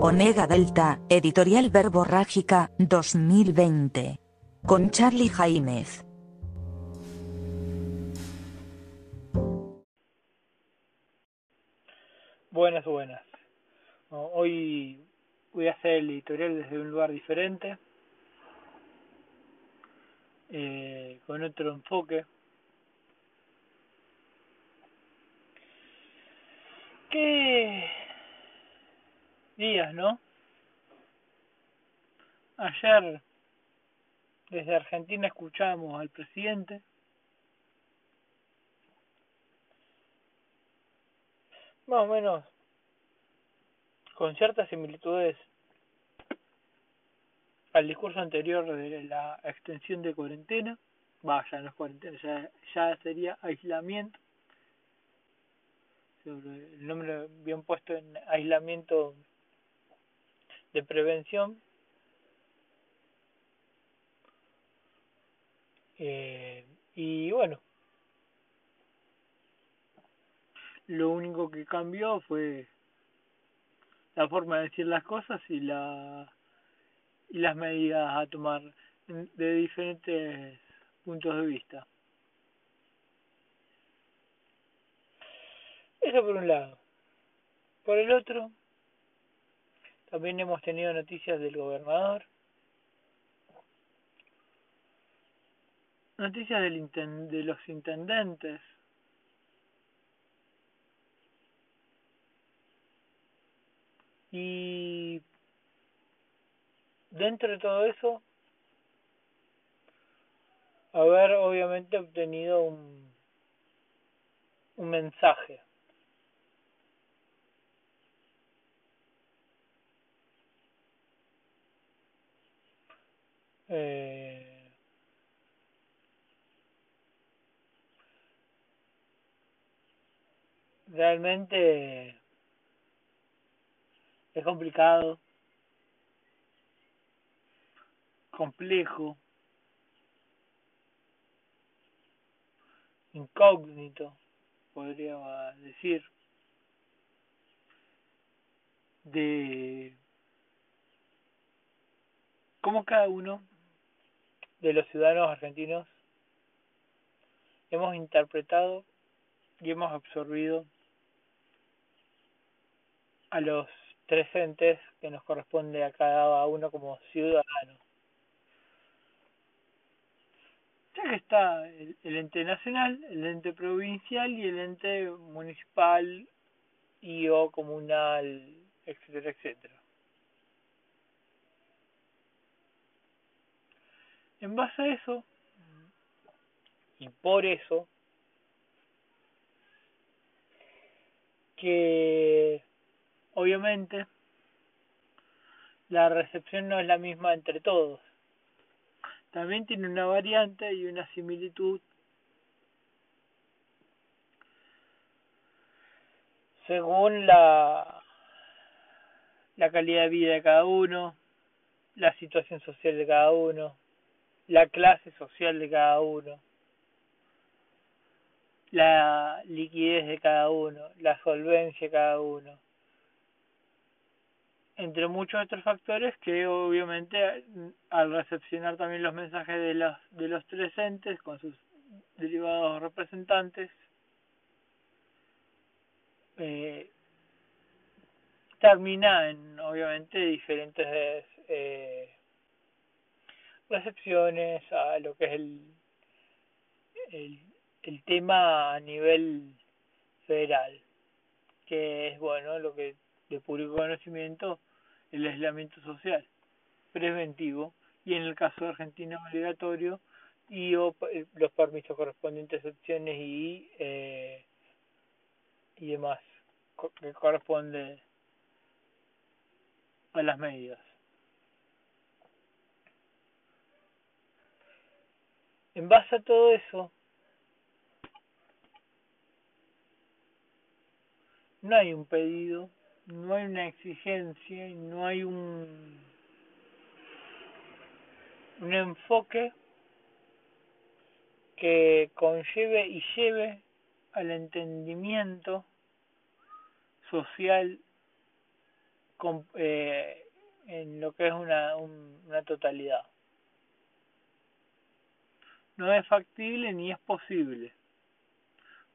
Omega Delta, Editorial Verborrágica, 2020. Con Charlie Jaimez. Buenas, buenas. Hoy voy a hacer el editorial desde un lugar diferente, eh, con otro enfoque. ¿Qué días, no? Ayer desde Argentina escuchamos al presidente. Más o menos con ciertas similitudes al discurso anterior de la extensión de cuarentena, vaya, no es cuarentena, ya, ya sería aislamiento, el nombre bien puesto en aislamiento de prevención. Eh, y bueno, lo único que cambió fue la forma de decir las cosas y la y las medidas a tomar de diferentes puntos de vista. Eso por un lado. Por el otro, también hemos tenido noticias del gobernador, noticias del de los intendentes, y dentro de todo eso, haber obviamente obtenido un, un mensaje Eh, realmente es complicado, complejo, incógnito, podría decir, de cómo cada uno de los ciudadanos argentinos hemos interpretado y hemos absorbido a los tres entes que nos corresponde a cada uno como ciudadano. Ya que está el, ente nacional, el ente provincial y el ente municipal y o comunal, etcétera, etcétera. En base a eso, y por eso, que obviamente la recepción no es la misma entre todos. También tiene una variante y una similitud según la, la calidad de vida de cada uno, la situación social de cada uno, la clase social de cada uno, la liquidez de cada uno, la solvencia de cada uno, entre muchos otros factores que obviamente al recepcionar también los mensajes de los, de los tres entes con sus derivados representantes, eh, termina en obviamente diferentes eh, recepciones a lo que es el, el, tema a nivel federal, que es bueno lo que de público conocimiento el aislamiento social preventivo y en el caso de Argentina obligatorio y o, eh, los permisos correspondientes opciones y eh, y demás que corresponde a las medidas En base a todo eso, no hay un pedido, no hay una exigencia, no hay un, un enfoque que conlleve y lleve al entendimiento social eh, en lo que es una, una totalidad. No es factible ni es posible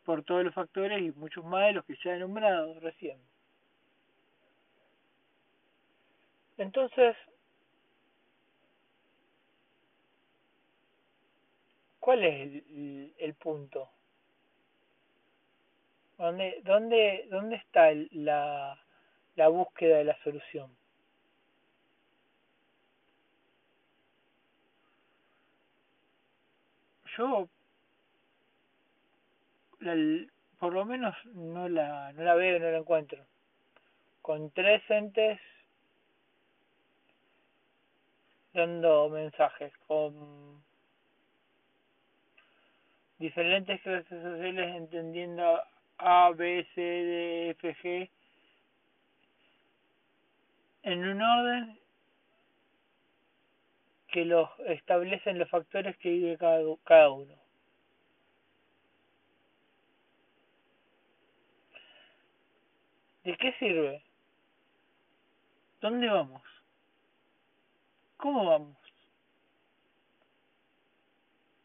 por todos los factores y muchos más de los que ya he nombrado recién. Entonces, ¿cuál es el, punto? ¿Dónde, dónde, dónde está la, la búsqueda de la solución? Yo por lo menos no la, no la veo, no la encuentro. Con tres entes dando mensajes, con diferentes clases sociales entendiendo A, B, C, D, F, G en un orden que los establecen los factores que vive cada, cada uno. ¿De qué sirve? ¿Dónde vamos? ¿Cómo vamos?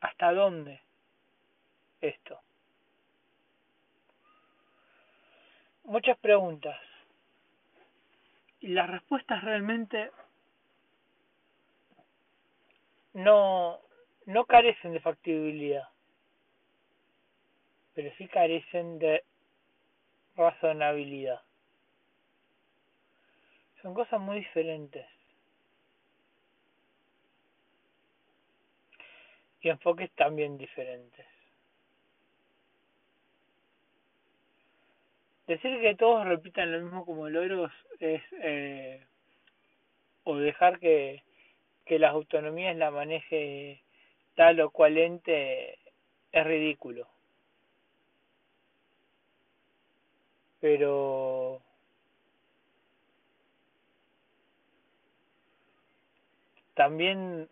¿Hasta dónde esto? Muchas preguntas. Y las respuestas realmente no, no carecen de factibilidad, pero sí carecen de razonabilidad. Son cosas muy diferentes. Y enfoques también diferentes. Decir que todos repitan lo mismo como logros es... Eh, o dejar que, que las autonomías la maneje tal o cual ente es ridículo. Pero también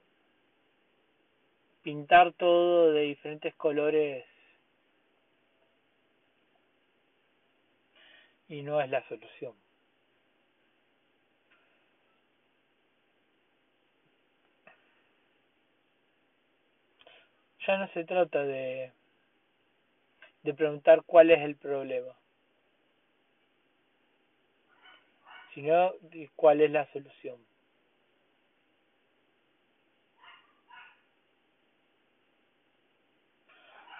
pintar todo de diferentes colores y no es la solución. Ya no se trata de, de preguntar cuál es el problema, sino cuál es la solución.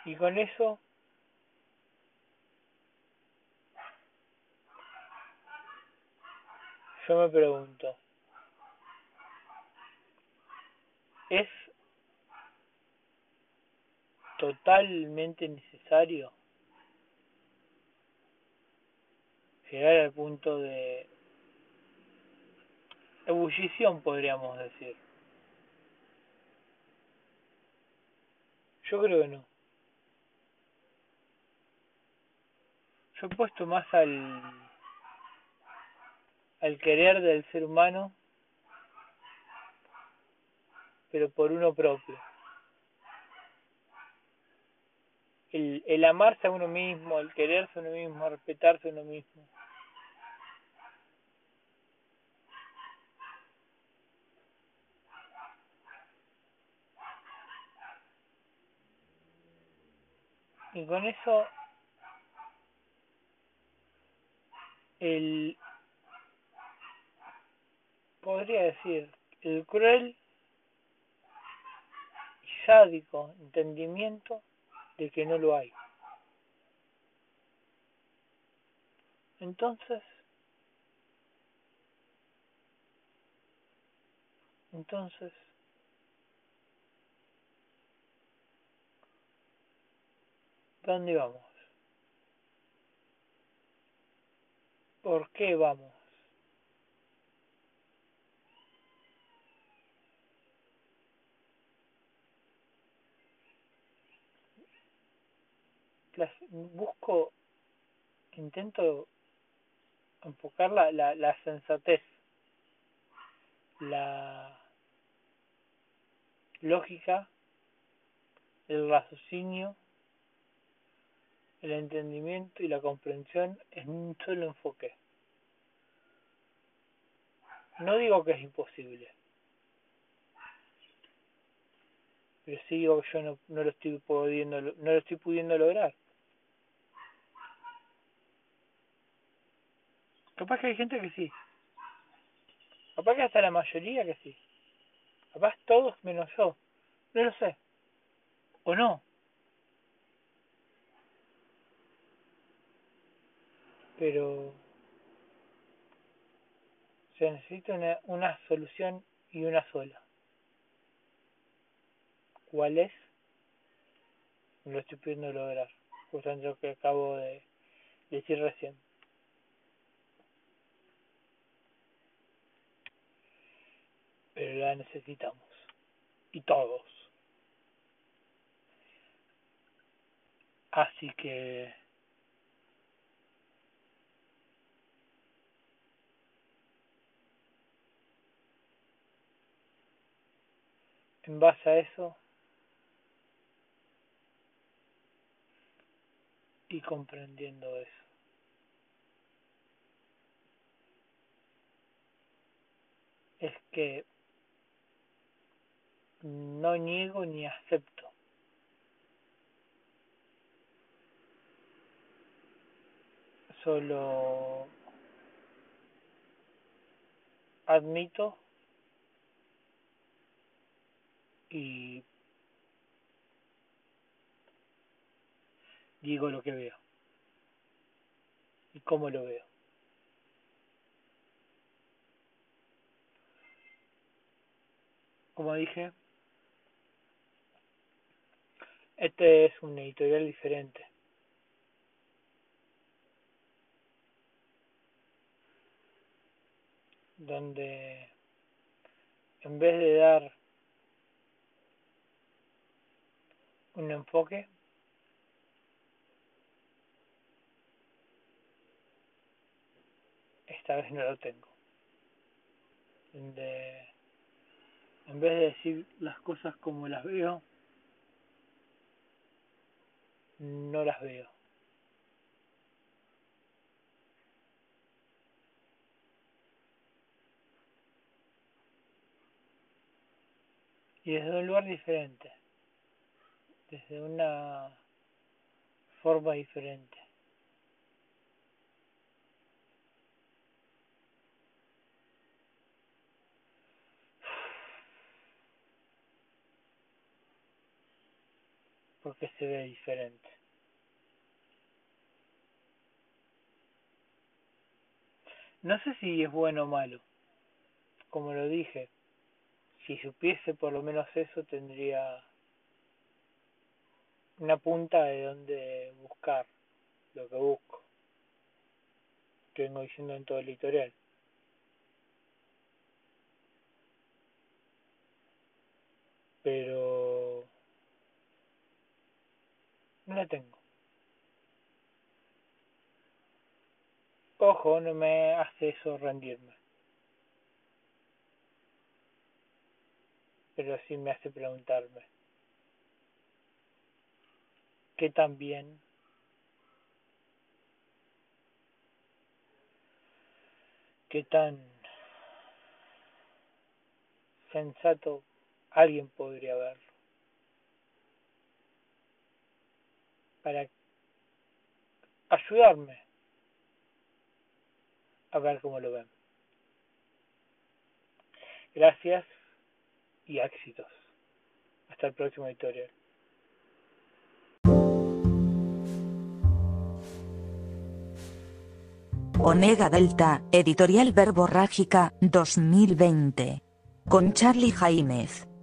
Y con eso yo me pregunto, ¿es totalmente necesario llegar al punto de ebullición, podríamos decir? Yo creo que no. yo he puesto más al al querer del ser humano pero por uno propio el, el amarse a uno mismo el quererse a uno mismo respetarse a uno mismo. Y con eso el podría decir el cruel y sádico entendimiento de que no lo hay. Entonces, entonces, ¿dónde vamos? ¿Por qué vamos? Busco, intento enfocar la, la, la sensatez, la lógica, el raciocinio el entendimiento y la comprensión en un solo enfoque. No digo que es imposible. Pero sí digo que yo no, no lo estoy pudiendo, no lo estoy pudiendo lograr. Capaz que hay gente que sí. Capaz que hasta la mayoría que sí. Capaz todos menos yo. No lo sé. ¿O no? Pero se necesita una, una solución y una sola. ¿Cuál es? Lo estoy pudiendo lograr. Justamente lo que acabo de decir recién. Pero la necesitamos. Y todos. Así que en base a eso y comprendiendo eso. Es que no niego ni acepto. Solo admito y digo lo que veo y cómo lo veo. Como dije, este es un editorial diferente. Donde en vez de dar un enfoque esta vez no lo tengo donde en vez de decir las cosas como las veo no las veo y desde un lugar diferente desde una forma diferente. Porque se ve diferente. No sé si es bueno o malo. Como lo dije, si supiese por lo menos eso tendría una punta de donde buscar lo que busco. Que vengo diciendo en todo el litoral. Pero no la tengo. Ojo, no me hace eso rendirme. Pero sí me hace preguntarme. que también qué tan sensato alguien podría verlo para ayudarme a ver cómo lo ven. Gracias y éxitos. Hasta el próximo editorial. Omega Delta, Editorial Verborrágica, 2020. Con Charlie Jaimez.